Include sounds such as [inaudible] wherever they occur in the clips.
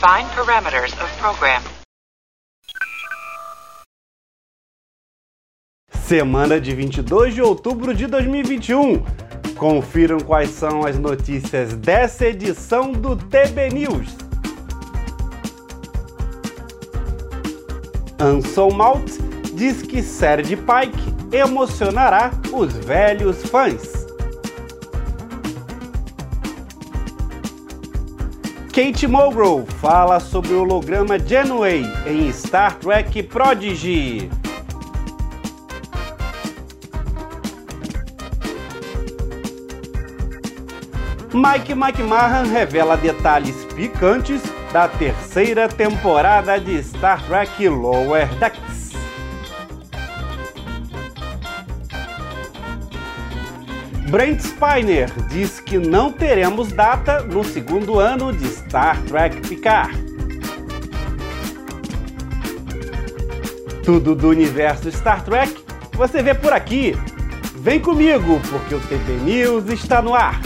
Define parameters of program. Semana de 22 de outubro de 2021. Confiram quais são as notícias dessa edição do TB News. Anson Malt diz que série Pike emocionará os velhos fãs. Kate Mulgrew fala sobre o holograma Janeway em Star Trek Prodigy. Mike McMahon revela detalhes picantes da terceira temporada de Star Trek Lower Decks. Brent Spiner diz que não teremos data no segundo ano de Star Trek Picard. Tudo do universo Star Trek você vê por aqui. Vem comigo, porque o TV News está no ar.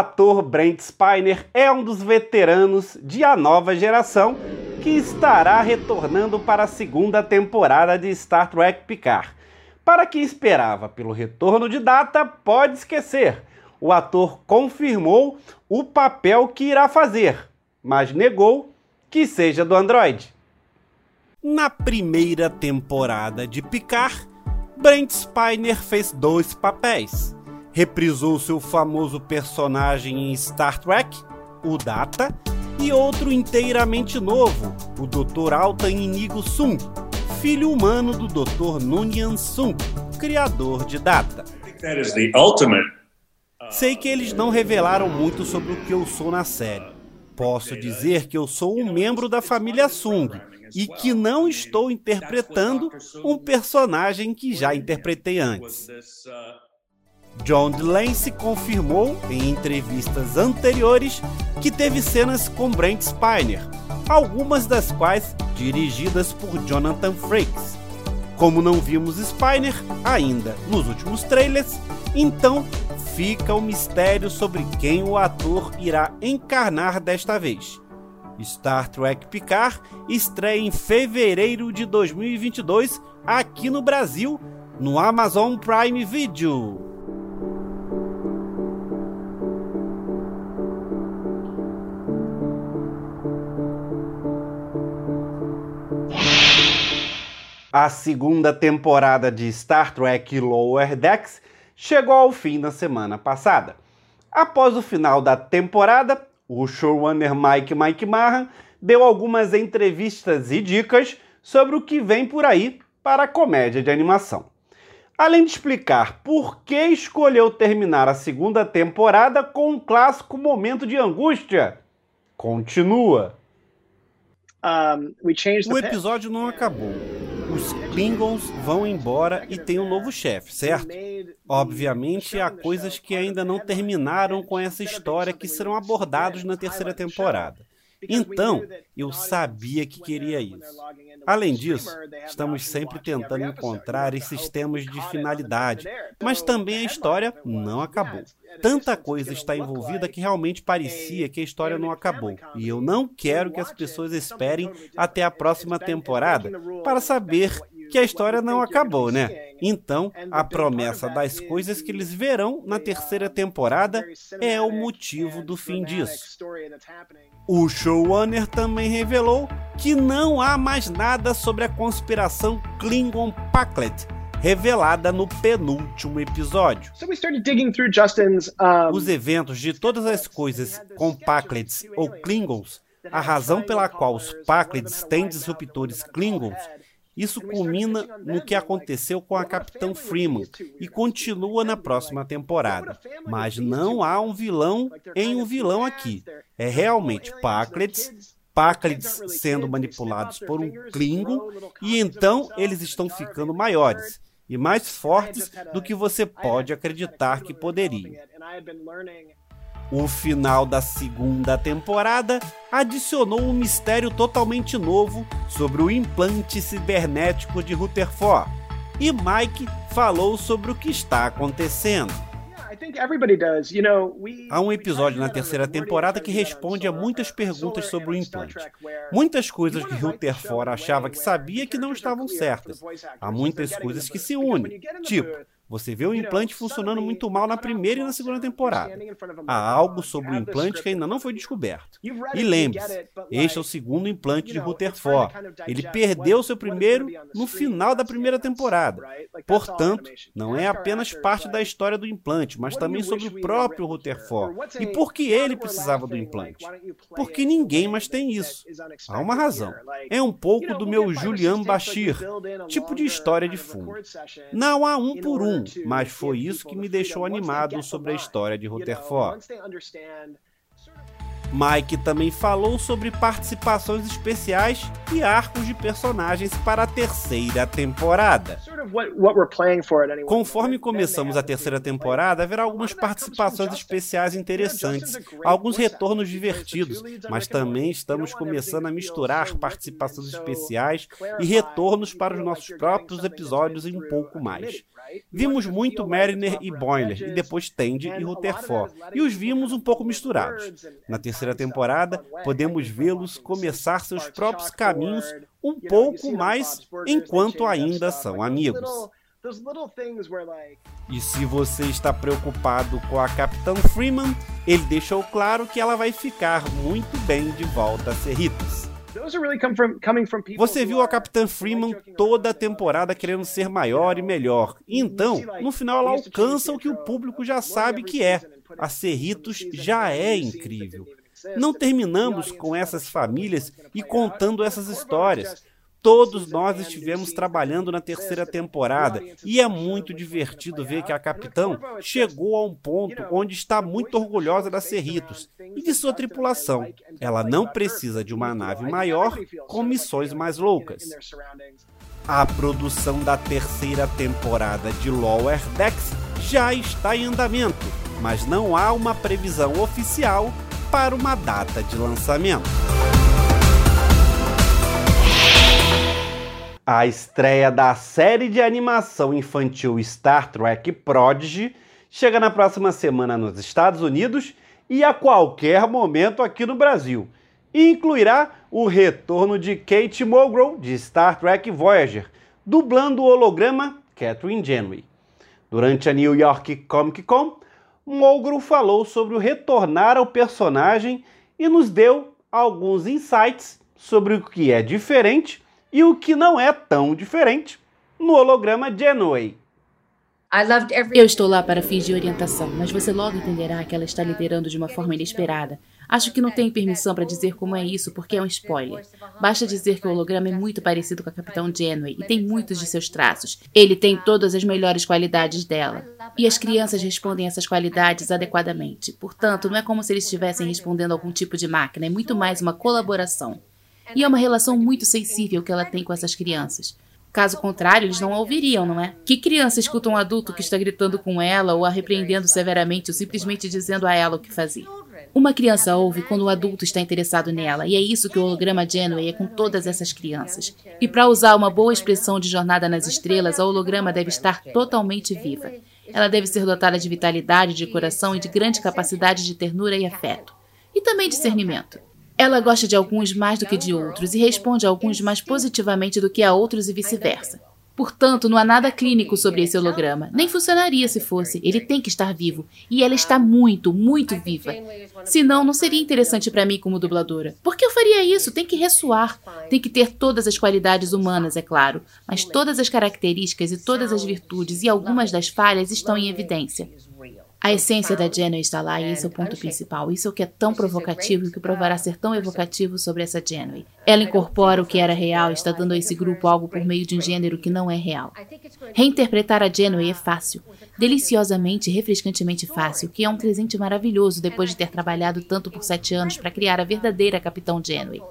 Ator Brent Spiner é um dos veteranos de A Nova Geração que estará retornando para a segunda temporada de Star Trek Picard. Para quem esperava pelo retorno de data, pode esquecer. O ator confirmou o papel que irá fazer, mas negou que seja do Android. Na primeira temporada de Picard, Brent Spiner fez dois papéis reprisou seu famoso personagem em Star Trek, o Data, e outro inteiramente novo, o Dr. Altan Inigo Sung, filho humano do Dr. Nunyan Sung, criador de Data. Sei que eles não revelaram muito sobre o que eu sou na série. Posso dizer que eu sou um membro da família Sung e que não estou interpretando um personagem que já interpretei antes. John DeLancey confirmou em entrevistas anteriores que teve cenas com Brent Spiner, algumas das quais dirigidas por Jonathan Frakes. Como não vimos Spiner ainda nos últimos trailers, então fica o mistério sobre quem o ator irá encarnar desta vez. Star Trek Picard estreia em fevereiro de 2022 aqui no Brasil, no Amazon Prime Video. A segunda temporada de Star Trek Lower Decks chegou ao fim na semana passada. Após o final da temporada, o showrunner Mike Mike Mahan deu algumas entrevistas e dicas sobre o que vem por aí para a comédia de animação. Além de explicar por que escolheu terminar a segunda temporada com um clássico momento de angústia, continua. Um, o episódio não acabou os Klingons vão embora e tem um novo chefe, certo? Obviamente, há coisas que ainda não terminaram com essa história que serão abordados na terceira temporada. Então, eu sabia que queria isso. Além disso, estamos sempre tentando encontrar esses temas de finalidade, mas também a história não acabou. Tanta coisa está envolvida que realmente parecia que a história não acabou. E eu não quero que as pessoas esperem até a próxima temporada para saber que a história não acabou, né? Então, a promessa das coisas que eles verão na terceira temporada é o motivo do fim disso. O showrunner também revelou que não há mais nada sobre a conspiração Klingon Packlet, revelada no penúltimo episódio. Os eventos de todas as coisas com Packlets ou Klingons, a razão pela qual os Packlets têm disruptores Klingons isso culmina no que aconteceu com a Capitã Freeman e continua na próxima temporada. Mas não há um vilão em um vilão aqui. É realmente Packlets, Packlets sendo manipulados por um Klingon e então eles estão ficando maiores e mais fortes do que você pode acreditar que poderiam. O final da segunda temporada adicionou um mistério totalmente novo sobre o implante cibernético de Rutherford, e Mike falou sobre o que está acontecendo. Há um episódio na terceira temporada que responde a muitas perguntas sobre o implante. Muitas coisas que Rutherford achava que sabia que não estavam certas. Há muitas coisas que se unem. Tipo, você vê o implante funcionando muito mal na primeira e na segunda temporada. Há algo sobre o implante que ainda não foi descoberto. E lembre-se, este é o segundo implante de Rutherford. Ele perdeu seu primeiro no final da primeira temporada. Portanto, não é apenas parte da história do implante, mas também sobre o próprio Rutherford. E por que ele precisava do implante? Porque ninguém mais tem isso. Há uma razão. É um pouco do meu Julian Bashir, tipo de história de fundo. Não há um por um mas foi isso que me deixou animado sobre a história de Rutherford. Mike também falou sobre participações especiais e arcos de personagens para a terceira temporada. Conforme começamos a terceira temporada, haverá algumas participações especiais interessantes, alguns retornos divertidos, mas também estamos começando a misturar participações especiais e retornos para os nossos próprios episódios e um pouco mais. Vimos muito Mariner e Boiler, e depois Tandy e Rutherford, e os vimos um pouco misturados. Na terceira temporada, podemos vê-los começar seus próprios caminhos um pouco mais enquanto ainda são amigos. E se você está preocupado com a Capitã Freeman, ele deixou claro que ela vai ficar muito bem de volta a Cerritos. Você viu a Capitã Freeman toda a temporada querendo ser maior e melhor. Então, no final, ela alcança o que o público já sabe que é. A Cerritos já é incrível. Não terminamos com essas famílias e contando essas histórias. Todos nós estivemos trabalhando na terceira temporada e é muito divertido ver que a capitã chegou a um ponto onde está muito orgulhosa da Cerritos e de sua tripulação. Ela não precisa de uma nave maior com missões mais loucas. A produção da terceira temporada de Lower Decks já está em andamento, mas não há uma previsão oficial para uma data de lançamento. A estreia da série de animação infantil Star Trek Prodigy chega na próxima semana nos Estados Unidos e a qualquer momento aqui no Brasil. E incluirá o retorno de Kate Mulgrew de Star Trek Voyager, dublando o holograma Catherine Janeway. Durante a New York Comic Con, Mulgrew falou sobre o retornar ao personagem e nos deu alguns insights sobre o que é diferente e o que não é tão diferente no holograma Genway. Eu estou lá para fingir orientação, mas você logo entenderá que ela está liderando de uma forma inesperada. Acho que não tenho permissão para dizer como é isso, porque é um spoiler. Basta dizer que o holograma é muito parecido com a Capitão Janeway e tem muitos de seus traços. Ele tem todas as melhores qualidades dela. E as crianças respondem essas qualidades adequadamente. Portanto, não é como se eles estivessem respondendo a algum tipo de máquina, é muito mais uma colaboração. E é uma relação muito sensível que ela tem com essas crianças. Caso contrário, eles não a ouviriam, não é? Que criança escuta um adulto que está gritando com ela ou a repreendendo severamente ou simplesmente dizendo a ela o que fazer? Uma criança ouve quando o adulto está interessado nela, e é isso que o holograma Genway é com todas essas crianças. E para usar uma boa expressão de jornada nas estrelas, a holograma deve estar totalmente viva. Ela deve ser dotada de vitalidade, de coração e de grande capacidade de ternura e afeto. E também discernimento. Ela gosta de alguns mais do que de outros e responde a alguns mais positivamente do que a outros e vice-versa. Portanto, não há nada clínico sobre esse holograma. Nem funcionaria se fosse. Ele tem que estar vivo. E ela está muito, muito viva. Senão, não seria interessante para mim como dubladora. Por que eu faria isso? Tem que ressoar. Tem que ter todas as qualidades humanas, é claro. Mas todas as características e todas as virtudes e algumas das falhas estão em evidência. A essência da Jenny está lá e esse é o ponto principal. Isso é o que é tão provocativo e o que provará ser tão evocativo sobre essa Jenny. Ela incorpora o que era real e está dando a esse grupo algo por meio de um gênero que não é real. Reinterpretar a Jenny é fácil, deliciosamente e refrescantemente fácil, que é um presente maravilhoso depois de ter trabalhado tanto por sete anos para criar a verdadeira Capitão Jenny.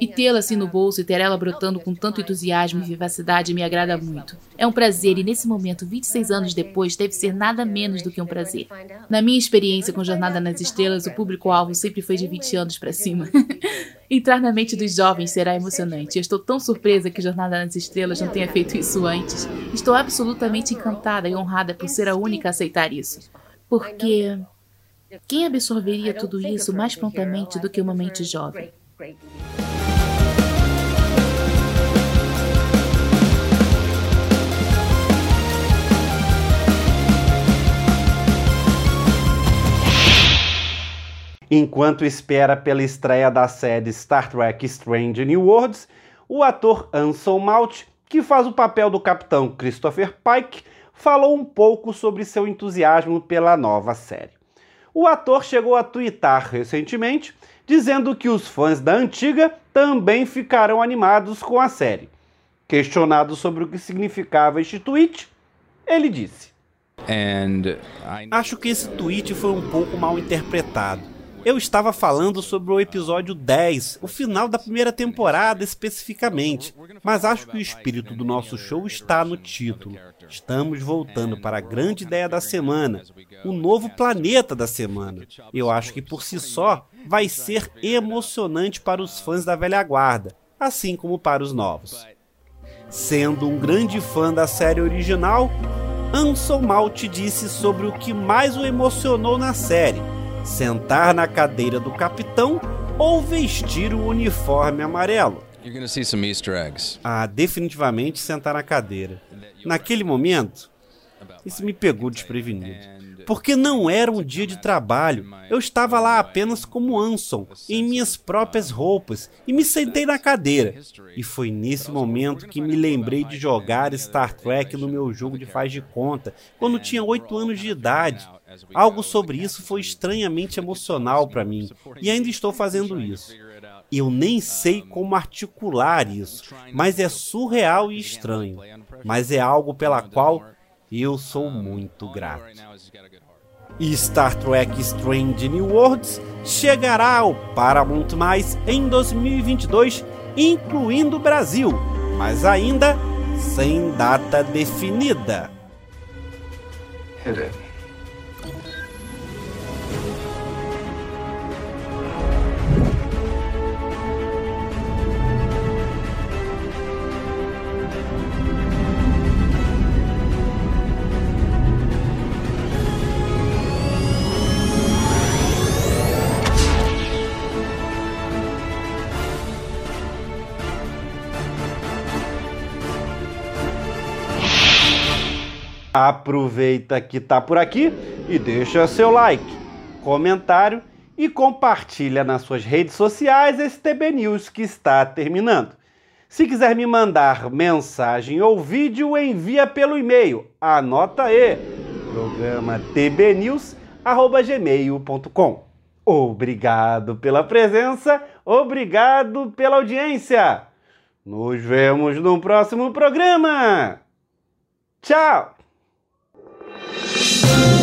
E tê-la assim no bolso e ter ela brotando com tanto entusiasmo e vivacidade me agrada muito. É um prazer e nesse momento, 26 anos depois, deve ser nada menos do que um prazer. Na minha experiência com Jornada nas Estrelas, o público-alvo sempre foi de 20 anos para cima. [laughs] Entrar na mente dos jovens será emocionante. Eu estou tão surpresa que Jornada nas Estrelas não tenha feito isso antes. Estou absolutamente encantada e honrada por ser a única a aceitar isso. Porque quem absorveria tudo isso mais prontamente do que uma mente jovem? Enquanto espera pela estreia da série Star Trek Strange New Worlds, o ator Anson Mount, que faz o papel do capitão Christopher Pike, falou um pouco sobre seu entusiasmo pela nova série. O ator chegou a twittar recentemente dizendo que os fãs da antiga também ficarão animados com a série. Questionado sobre o que significava este tweet, ele disse: Acho que esse tweet foi um pouco mal interpretado. Eu estava falando sobre o episódio 10, o final da primeira temporada especificamente, mas acho que o espírito do nosso show está no título. Estamos voltando para a grande ideia da semana, o novo planeta da semana. Eu acho que por si só vai ser emocionante para os fãs da velha guarda, assim como para os novos. Sendo um grande fã da série original, Anson Malt disse sobre o que mais o emocionou na série sentar na cadeira do capitão ou vestir o uniforme amarelo. Ah, definitivamente sentar na cadeira. Naquele momento, isso me pegou desprevenido. Porque não era um dia de trabalho. Eu estava lá apenas como Anson, em minhas próprias roupas, e me sentei na cadeira. E foi nesse momento que me lembrei de jogar Star Trek no meu jogo de faz de conta, quando tinha 8 anos de idade. Algo sobre isso foi estranhamente [laughs] emocional para mim, e ainda estou fazendo isso. Eu nem sei como articular isso, mas é surreal e estranho. Mas é algo pela qual eu sou muito grato. E Star Trek Strange New Worlds chegará ao Paramount Mais em 2022, incluindo o Brasil, mas ainda sem data definida. Hit Aproveita que tá por aqui e deixa seu like, comentário e compartilha nas suas redes sociais esse TB News que está terminando. Se quiser me mandar mensagem ou vídeo, envia pelo e-mail. Anota aí, programa tbnews@gmail.com. Obrigado pela presença, obrigado pela audiência. Nos vemos no próximo programa. Tchau! Thank you.